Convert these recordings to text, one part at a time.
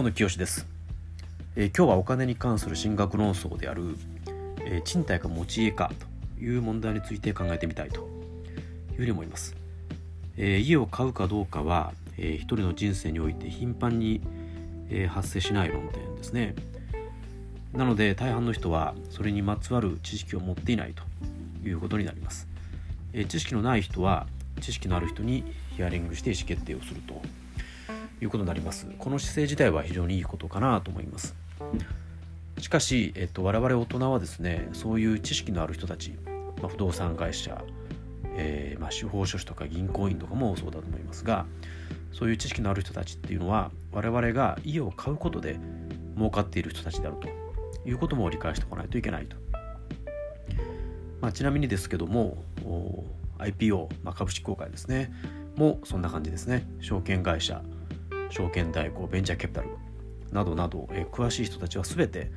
大野清です、えー、今日はお金に関する進学論争である、えー、賃貸か持ち家かという問題について考えてみたいというふうに思います、えー、家を買うかどうかは、えー、一人の人生において頻繁に、えー、発生しない論点ですね。なので大半の人はそれにまつわる知識を持っていないということになります、えー、知識のない人は知識のある人にヒアリングして意思決定をすると。いうことになります。この姿勢自体は非常にいいことかなと思います。しかし、えっと、我々大人はですねそういう知識のある人たち、まあ、不動産会社、えー、まあ、司法書士とか銀行員とかもそうだと思いますがそういう知識のある人たちっていうのは我々が家を買うことで儲かっている人たちであるということも理解しておかないといけないと、まあ、ちなみにですけども IPO、まあ、株式公開ですね。もそんな感じですね。証券会社。証券代行ベンチャーキャピタルなどなど、え、詳しい人たちは全て、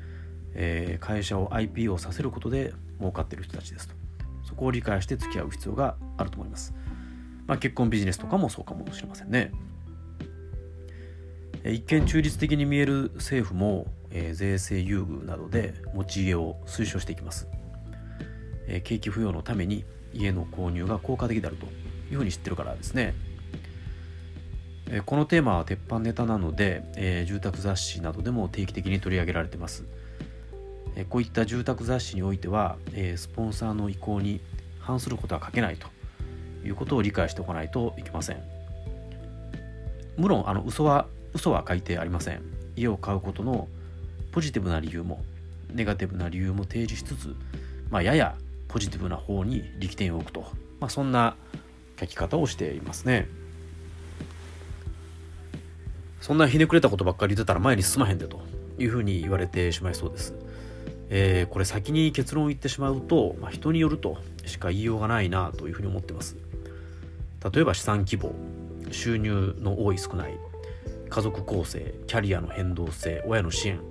え、会社を IPO させることで儲かっている人たちですと。そこを理解して付き合う必要があると思います、まあ、結婚ビジネスとかもそうかもしれませんね。一見中立的に見える政府も、え、税制優遇などで持ち家を推奨していきます、え、景気不要のために家の購入が効果的であるというふうに知ってるからですね。えこのテーマは鉄板ネタなので、えー、住宅雑誌などでも定期的に取り上げられてます、えこういった住宅雑誌においては、えスポンサーの意向に反することは書けないということを理解しておかないといけません。無論あの嘘は嘘は書いてありません。家を買うことのポジティブな理由もネガティブな理由も提示しつつ、まあ、ややポジティブな方に力点を置くと、まあ、そんな書き方をしていますね。そんなひねくれたことばっかり言ってたら前に進まへんでというふうに言われてしまいそうです。えー、これ先に結論を言ってしまうと、まあ、人によるとしか言いようがないなというふうに思ってます。例えば資産規模、収入の多い少ない、家族構成、キャリアの変動性、親の支援、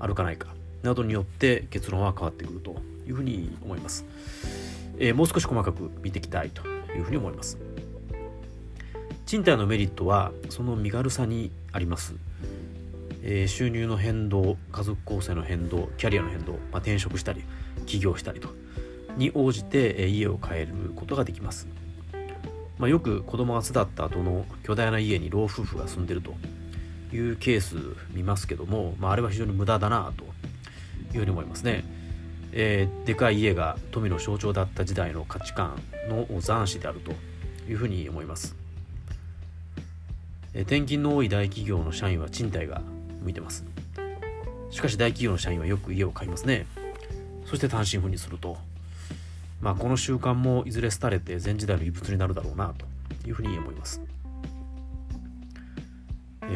あるかないかなどによって結論は変わってくるというふうに思います。えー、もう少し細かく見ていきたいというふうに思います。賃貸のメリットはその身軽さにあります、えー、収入の変動家族構成の変動キャリアの変動、まあ、転職したり起業したりとに応じて、え、家を変えることができます、まあ、よく子供が巣立った後の巨大な家に老夫婦が住んでるというケース見ますけども、まあ、あれは非常に無駄だなというふうに思いますね。えー、でかい家が富の象徴だった時代の価値観の残滓であるというふうに思います。転勤の多い大企業の社員は賃貸が向いてます。しかし大企業の社員はよく家を買いますね。そして単身赴任すると。まあこの習慣もいずれ廃れて前時代の遺物になるだろうなというふうに思います。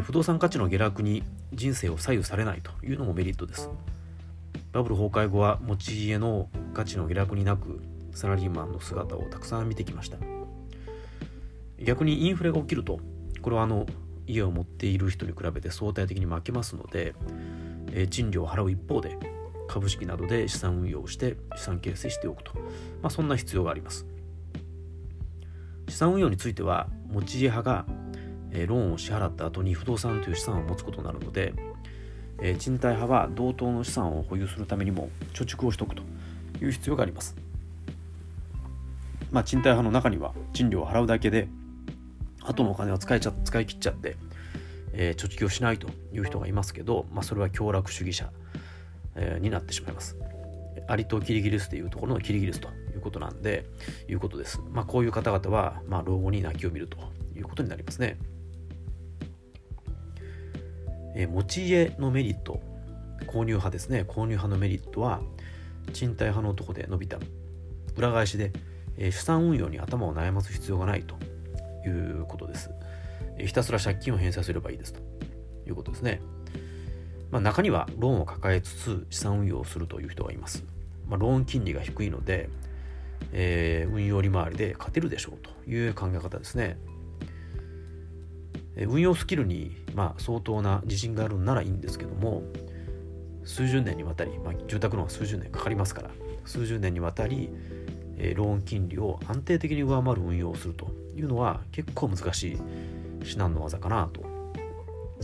不動産価値の下落に人生を左右されないというのもメリットです。バブル崩壊後は持ち家の価値の下落になくサラリーマンの姿をたくさん見てきました。逆にインフレが起きるとこれはあの家を持っている人に比べて相対的に負けますので、えー、賃料を払う一方で株式などで資産運用をして資産形成しておくと、まあ、そんな必要があります。資産運用については持ち家派が、えー、ローンを支払った後に不動産という資産を持つことになるので、えー、賃貸派は同等の資産を保有するためにも貯蓄をしておくという必要があります。まあ賃貸派の中には賃料を払うだけで後のお金を使いちゃ使い切っちゃって、えー、貯蓄をしないという人がいますけど、まあ、それは強楽主義者、えー、になってしまいます。アリとキリギリスというところのキリギリスということなんで、いうことです。まあ、こういう方々は、まあ、老後に泣きを見るということになりますね。えー、持ち家のメリット、購入派ですね。購入派のメリットは、賃貸派のとこで伸びた。裏返しで、えー、資産運用に頭を悩ます必要がないということです。ひたすら借金を返済すればいいですということですね。まあ、中にはローンを抱えつつ資産運用をするという人がいます。まあ、ローン金利が低いので、えー、運用利回りで勝てるでしょうという考え方ですね。運用スキルに、まあ、相当な自信があるならいいんですけども数十年にわたり、まあ、住宅ローンは数十年かかりますから数十年にわたり、えー、ローン金利を安定的に上回る運用をするというのは結構難しい至難の技かなと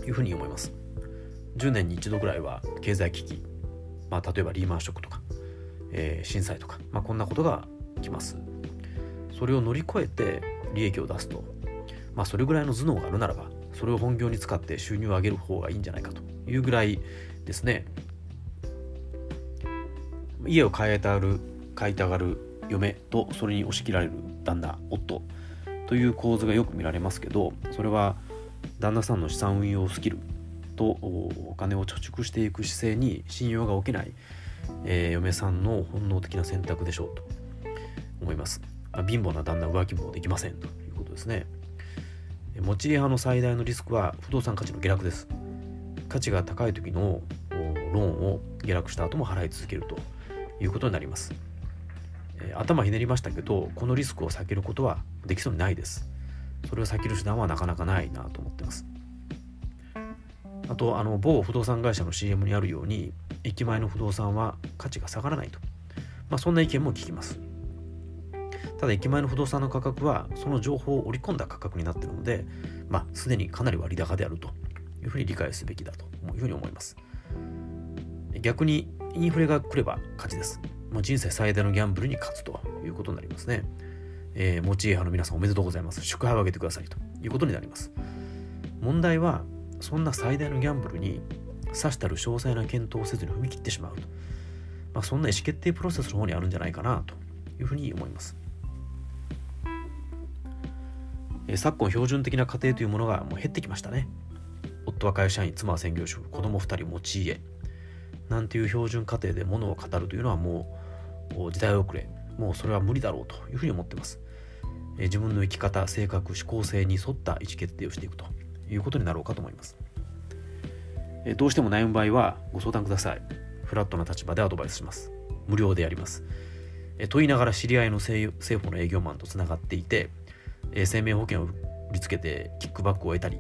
いうふうに思います。10年に一度ぐらいは経済危機、まあ、例えばリーマンショックとか、えー、震災とか、まあ、こんなことが来ますそれを乗り越えて利益を出すと、まあ、それぐらいの頭脳があるならばそれを本業に使って収入を上げる方がいいんじゃないかというぐらいですね家を買いたがる買いたがる嫁とそれに押し切られる旦那夫という構図がよく見られますけどそれは旦那さんの資産運用スキルとお金を貯蓄していく姿勢に信用が起きない、えー、嫁さんの本能的な選択でしょうと思います、まあ、貧乏な旦那浮気もできませんということですね。持ち家派の最大のリスクは不動産価値の下落です。価値が高い時のローンを下落した後も払い続けるということになります、え、頭ひねりましたけどこのリスクを避けることはできそうにないです。それを避ける手段はなかなかないなと思ってます。あとあの某不動産会社の CM にあるように駅前の不動産は価値が下がらないと、まあ、そんな意見も聞きます。ただ駅前の不動産の価格はその情報を織り込んだ価格になっているので、まあ、すでにかなり割高であるというふうに理解すべきだというふうに思います。逆にインフレが来れば勝ちです。もう人生最大のギャンブルに勝つということになりますね。えー、持ち家派の皆さんおめでとうございます。祝杯をあげてくださいということになります。問題は、そんな最大のギャンブルに、さしたる詳細な検討をせずに踏み切ってしまうと。まあ、そんな意思決定プロセスの方にあるんじゃないかなというふうに思います。えー、昨今標準的な家庭というものがもう減ってきましたね。夫は会社員、妻は専業主婦、子供2人持ち家、なんていう標準過程でものを語るというのはもう時代遅れもうそれは無理だろうというふうに思ってます、え自分の生き方性格思考性に沿った意思決定をしていくということになろうかと思います、えどうしても悩む場合はご相談ください。フラットな立場でアドバイスします。無料でやります。えと言いながら知り合いの政府の営業マンとつながっていて、え生命保険を売りつけてキックバックを得たり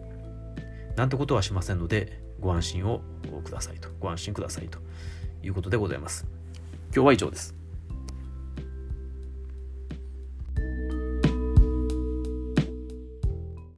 なんてことはしませんのでご安心をくださいと、ご安心くださいということでございます。今日は以上です。